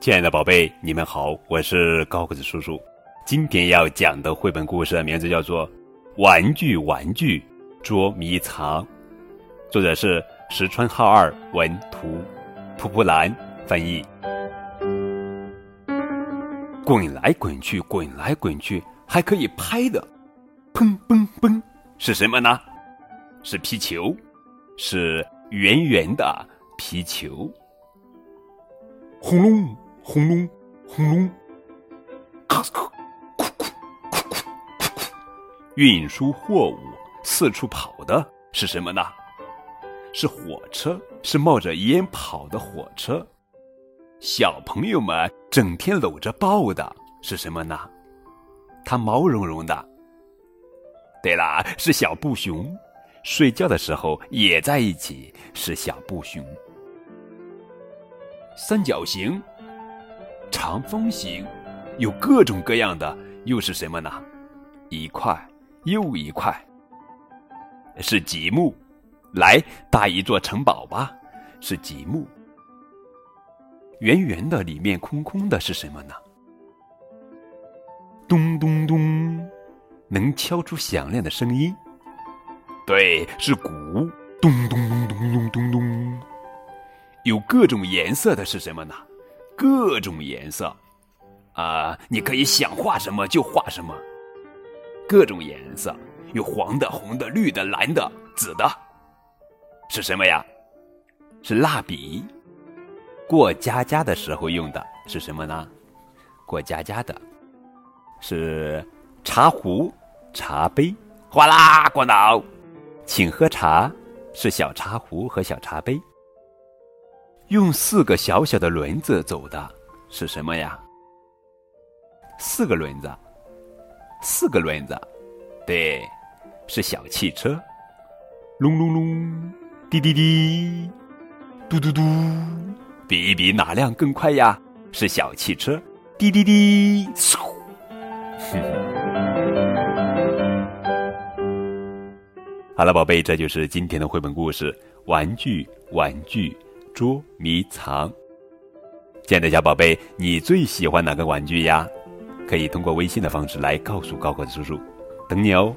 亲爱的宝贝，你们好，我是高个子叔叔。今天要讲的绘本故事的名字叫做《玩具玩具捉迷藏》，作者是石川浩二文图，蒲蒲兰翻译。滚来滚去，滚来滚去，还可以拍的，砰砰砰，是什么呢？是皮球，是圆圆的皮球。轰隆轰隆轰隆，咔咔，咕咕咕咕咕咕，运输货物四处跑的是什么呢？是火车，是冒着烟跑的火车。小朋友们整天搂着抱的是什么呢？它毛茸茸的。对了，是小布熊，睡觉的时候也在一起，是小布熊。三角形、长方形，有各种各样的，又是什么呢？一块又一块，是积木。来搭一座城堡吧，是积木。圆圆的，里面空空的，是什么呢？咚咚咚，能敲出响亮的声音。对，是鼓。咚咚咚咚咚咚咚。有各种颜色的是什么呢？各种颜色，啊，你可以想画什么就画什么。各种颜色，有黄的、红的、绿的、蓝的、紫的，是什么呀？是蜡笔。过家家的时候用的是什么呢？过家家的，是茶壶、茶杯。哗啦，过脑，请喝茶，是小茶壶和小茶杯。用四个小小的轮子走的是什么呀？四个轮子，四个轮子，对，是小汽车。隆隆隆，滴滴滴，嘟嘟嘟。比一比哪辆更快呀？是小汽车，滴滴滴，嗖！好了，宝贝，这就是今天的绘本故事《玩具玩具捉迷藏》。亲爱的小宝贝，你最喜欢哪个玩具呀？可以通过微信的方式来告诉高高的叔叔，等你哦。